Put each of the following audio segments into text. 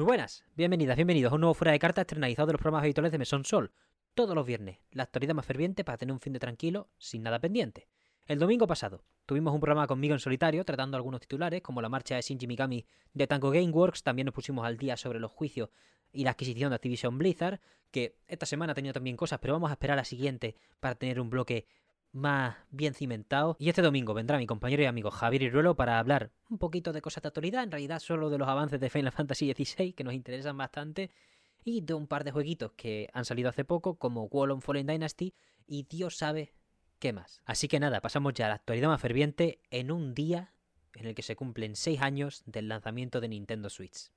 Muy buenas, bienvenidas, bienvenidos a un nuevo Fuera de Cartas estrenalizado de los programas habituales de Mesón Sol. Todos los viernes, la actualidad más ferviente para tener un fin de tranquilo, sin nada pendiente. El domingo pasado, tuvimos un programa conmigo en solitario tratando algunos titulares, como la marcha de Shinji Mikami de Tango Gameworks, también nos pusimos al día sobre los juicios y la adquisición de Activision Blizzard, que esta semana ha tenido también cosas, pero vamos a esperar a la siguiente para tener un bloque más bien cimentado. Y este domingo vendrá mi compañero y amigo Javier Iruelo para hablar un poquito de cosas de actualidad, en realidad solo de los avances de Final Fantasy XVI que nos interesan bastante y de un par de jueguitos que han salido hace poco como Wall on Fallen Dynasty y Dios sabe qué más. Así que nada, pasamos ya a la actualidad más ferviente en un día en el que se cumplen 6 años del lanzamiento de Nintendo Switch.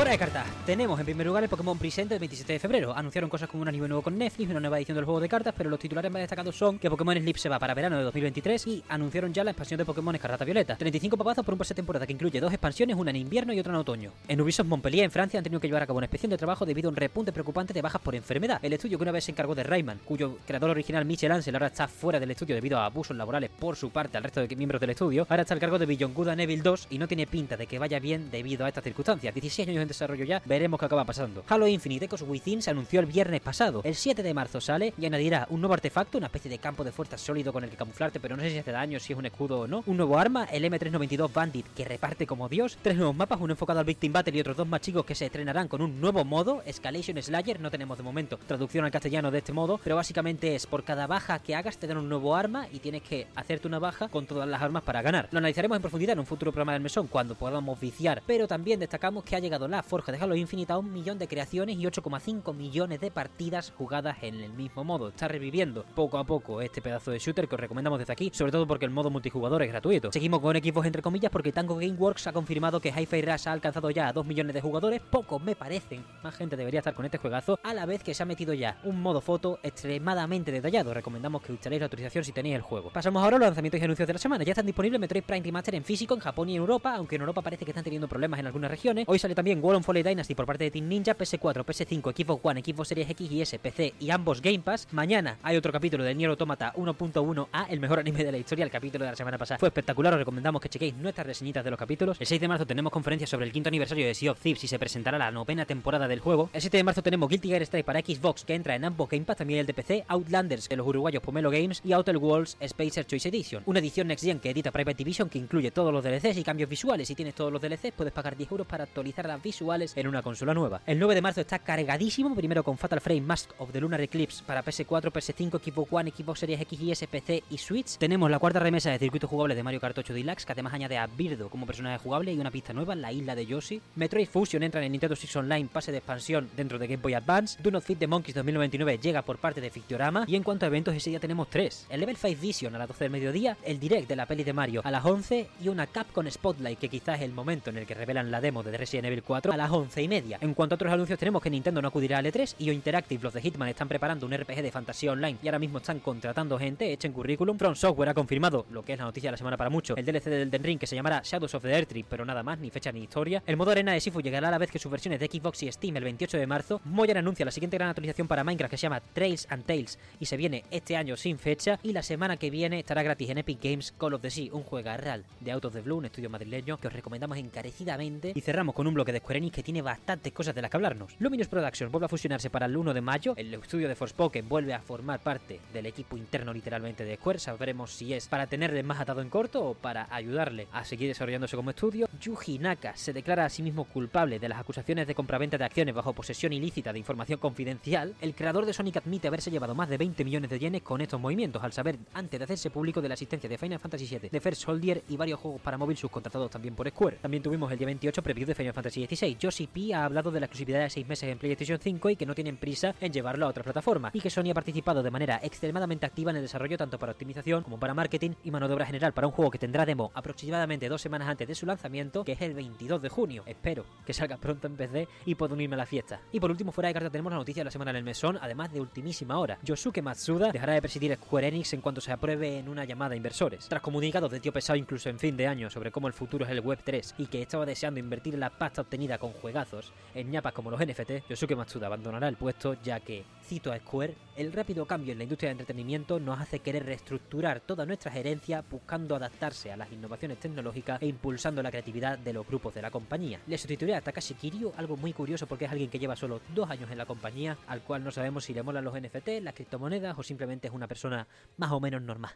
Fuera de cartas, tenemos en primer lugar el Pokémon Present del 27 de febrero. Anunciaron cosas como un anime nuevo con Netflix, una nueva edición del juego de cartas, pero los titulares más destacados son que Pokémon Sleep se va para verano de 2023 y anunciaron ya la expansión de Pokémon Escarlata Violeta. 35 papazos por un pase de temporada que incluye dos expansiones, una en invierno y otra en otoño. En Ubisoft Montpellier, en Francia, han tenido que llevar a cabo una inspección de trabajo debido a un repunte preocupante de bajas por enfermedad. El estudio que una vez se encargó de Rayman, cuyo creador original Michel Ansel ahora está fuera del estudio debido a abusos laborales por su parte al resto de miembros del estudio, ahora está al cargo de Beyond Good and Evil 2 y no tiene pinta de que vaya bien debido a estas circunstancias. 16 años desarrollo ya, veremos qué acaba pasando. Halo Infinite Echoes Within se anunció el viernes pasado. El 7 de marzo sale y añadirá un nuevo artefacto, una especie de campo de fuerza sólido con el que camuflarte, pero no sé si hace daño, si es un escudo o no. Un nuevo arma, el M392 Bandit, que reparte como Dios. Tres nuevos mapas, uno enfocado al Victim Battle y otros dos más chicos que se estrenarán con un nuevo modo, Escalation Slayer. No tenemos de momento traducción al castellano de este modo, pero básicamente es por cada baja que hagas te dan un nuevo arma y tienes que hacerte una baja con todas las armas para ganar. Lo analizaremos en profundidad en un futuro programa del mesón cuando podamos viciar, pero también destacamos que ha llegado la forja de Halo Infinite a un millón de creaciones y 8,5 millones de partidas jugadas en el mismo modo. Está reviviendo poco a poco este pedazo de shooter que os recomendamos desde aquí, sobre todo porque el modo multijugador es gratuito. Seguimos con equipos entre comillas porque Tango Gameworks ha confirmado que Hi-Fi Rush ha alcanzado ya a 2 millones de jugadores, pocos me parecen, más gente debería estar con este juegazo, a la vez que se ha metido ya un modo foto extremadamente detallado. Recomendamos que instaléis la autorización si tenéis el juego. Pasamos ahora a los lanzamientos y anuncios de la semana. Ya están disponibles Metroid Prime Remaster en físico en Japón y en Europa, aunque en Europa parece que están teniendo problemas en algunas regiones. Hoy sale también World on Foley Dynasty por parte de Team Ninja, PS4, PS5, Xbox One, Xbox Series X y S, PC y ambos Game Pass. Mañana hay otro capítulo de Nier Automata 1.1A, el mejor anime de la historia. El capítulo de la semana pasada fue espectacular, os recomendamos que chequéis nuestras reseñitas de los capítulos. El 6 de marzo tenemos conferencia sobre el quinto aniversario de Sea of Thieves y se presentará la novena temporada del juego. El 7 de marzo tenemos Guilty Gear Strike para Xbox que entra en ambos Game Pass, también el de PC, Outlanders de los uruguayos Pomelo Games y Outer Worlds Spacer Choice Edition. Una edición Next Gen que edita Private Division que incluye todos los DLCs y cambios visuales. Si tienes todos los DLCs puedes pagar 10 euros para actualizar las visuales en una consola nueva. El 9 de marzo está cargadísimo, primero con Fatal Frame Mask of the Lunar Eclipse para PS4, PS5, Xbox One, Xbox Series X y S, PC y Switch. Tenemos la cuarta remesa de circuito jugable de Mario Kart 8 Deluxe, que además añade a Birdo como personaje jugable y una pista nueva, la isla de Yoshi. Metroid Fusion entra en Nintendo Switch Online, pase de expansión dentro de Game Boy Advance. Do Not Fit the Monkeys 2099 llega por parte de Fictiorama. Y en cuanto a eventos, ese día tenemos tres. El Level 5 Vision a las 12 del mediodía, el direct de la peli de Mario a las 11 y una Capcom Spotlight, que quizás es el momento en el que revelan la demo de Resident Evil 4 a las 11 y media. En cuanto a otros anuncios, tenemos que Nintendo no acudirá al E3 y Interactive, los de Hitman, están preparando un RPG de fantasía online y ahora mismo están contratando gente, echen currículum. From Software ha confirmado lo que es la noticia de la semana para muchos, el DLC del Elden Ring que se llamará Shadows of the Earthtree, pero nada más, ni fecha ni historia. El modo arena de Sifu llegará a la vez que sus versiones de Xbox y Steam el 28 de marzo. Moyan anuncia la siguiente gran actualización para Minecraft que se llama Trails and Tales y se viene este año sin fecha y la semana que viene estará gratis en Epic Games Call of the Sea, un juego real de Out of the Blue, un estudio madrileño que os recomendamos encarecidamente y cerramos con un bloque de Square que tiene bastantes cosas de las que hablarnos. Luminous Productions vuelve a fusionarse para el 1 de mayo, el estudio de Forspoken vuelve a formar parte del equipo interno literalmente de Square, sabremos si es para tenerle más atado en corto o para ayudarle a seguir desarrollándose como estudio. Yuji Naka se declara a sí mismo culpable de las acusaciones de compraventa de acciones bajo posesión ilícita de información confidencial. El creador de Sonic admite haberse llevado más de 20 millones de yenes con estos movimientos, al saber antes de hacerse público de la existencia de Final Fantasy VII, de First Soldier y varios juegos para móvil subcontratados también por Square. También tuvimos el día 28 preview de Final Fantasy XVI. Yoshi P ha hablado de la exclusividad de 6 meses en PlayStation 5 y que no tienen prisa en llevarlo a otra plataforma, y que Sony ha participado de manera extremadamente activa en el desarrollo tanto para optimización como para marketing y mano de obra general para un juego que tendrá demo aproximadamente dos semanas antes de su lanzamiento, que es el 22 de junio. Espero que salga pronto en PC y pueda unirme a la fiesta. Y por último, fuera de carta tenemos la noticia de la semana en el mesón, además de ultimísima hora. Yosuke Matsuda dejará de presidir Square Enix en cuanto se apruebe en una llamada a inversores. Tras comunicados de tío pesado incluso en fin de año sobre cómo el futuro es el Web 3 y que estaba deseando invertir la pasta obtenida con juegazos en ñapas como los NFT, Yosuke Matsuda abandonará el puesto ya que, cito a Square, el rápido cambio en la industria de entretenimiento nos hace querer reestructurar toda nuestra gerencia buscando adaptarse a las innovaciones tecnológicas e impulsando la creatividad de los grupos de la compañía. Le sustituiré a Takashi Kiryu, algo muy curioso porque es alguien que lleva solo dos años en la compañía, al cual no sabemos si le molan los NFT, las criptomonedas o simplemente es una persona más o menos normal.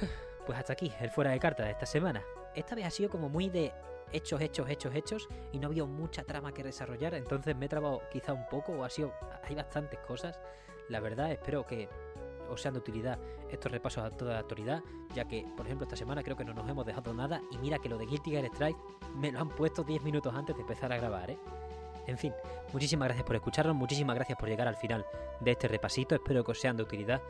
Pues hasta aquí, el fuera de carta de esta semana. Esta vez ha sido como muy de hechos, hechos, hechos, hechos y no había mucha trama que desarrollar, entonces me he trabado quizá un poco o ha sido... hay bastantes cosas. La verdad, espero que os sean de utilidad estos repasos a toda la autoridad, ya que, por ejemplo, esta semana creo que no nos hemos dejado nada y mira que lo de Guilty Gear Strike me lo han puesto 10 minutos antes de empezar a grabar, ¿eh? En fin, muchísimas gracias por escucharnos, muchísimas gracias por llegar al final de este repasito, espero que os sean de utilidad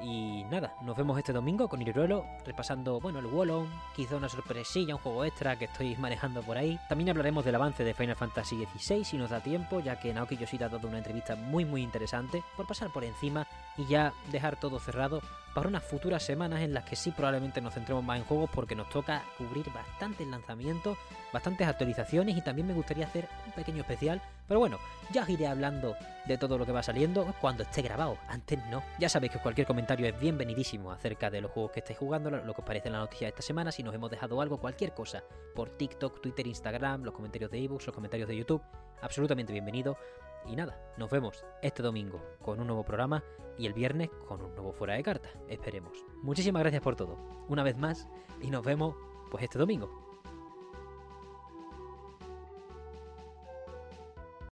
y nada, nos vemos este domingo con Iruelo repasando, bueno, el Wallon, quizá una sorpresilla, un juego extra que estoy manejando por ahí. También hablaremos del avance de Final Fantasy XVI si nos da tiempo, ya que Naoki Yoshida ha dado una entrevista muy muy interesante, por pasar por encima y ya dejar todo cerrado para unas futuras semanas en las que sí probablemente nos centremos más en juegos porque nos toca cubrir bastantes lanzamientos, bastantes actualizaciones y también me gustaría hacer un pequeño especial, pero bueno, ya os iré hablando de todo lo que va saliendo cuando esté grabado, antes no. Ya sabéis que cualquier comentario es bienvenidísimo acerca de los juegos que estáis jugando, lo que os parece en la noticia de esta semana, si nos hemos dejado algo, cualquier cosa, por TikTok, Twitter, Instagram, los comentarios de ebooks, los comentarios de YouTube, absolutamente bienvenido. Y nada, nos vemos este domingo con un nuevo programa y el viernes con un nuevo fuera de carta. Esperemos. Muchísimas gracias por todo, una vez más, y nos vemos pues este domingo.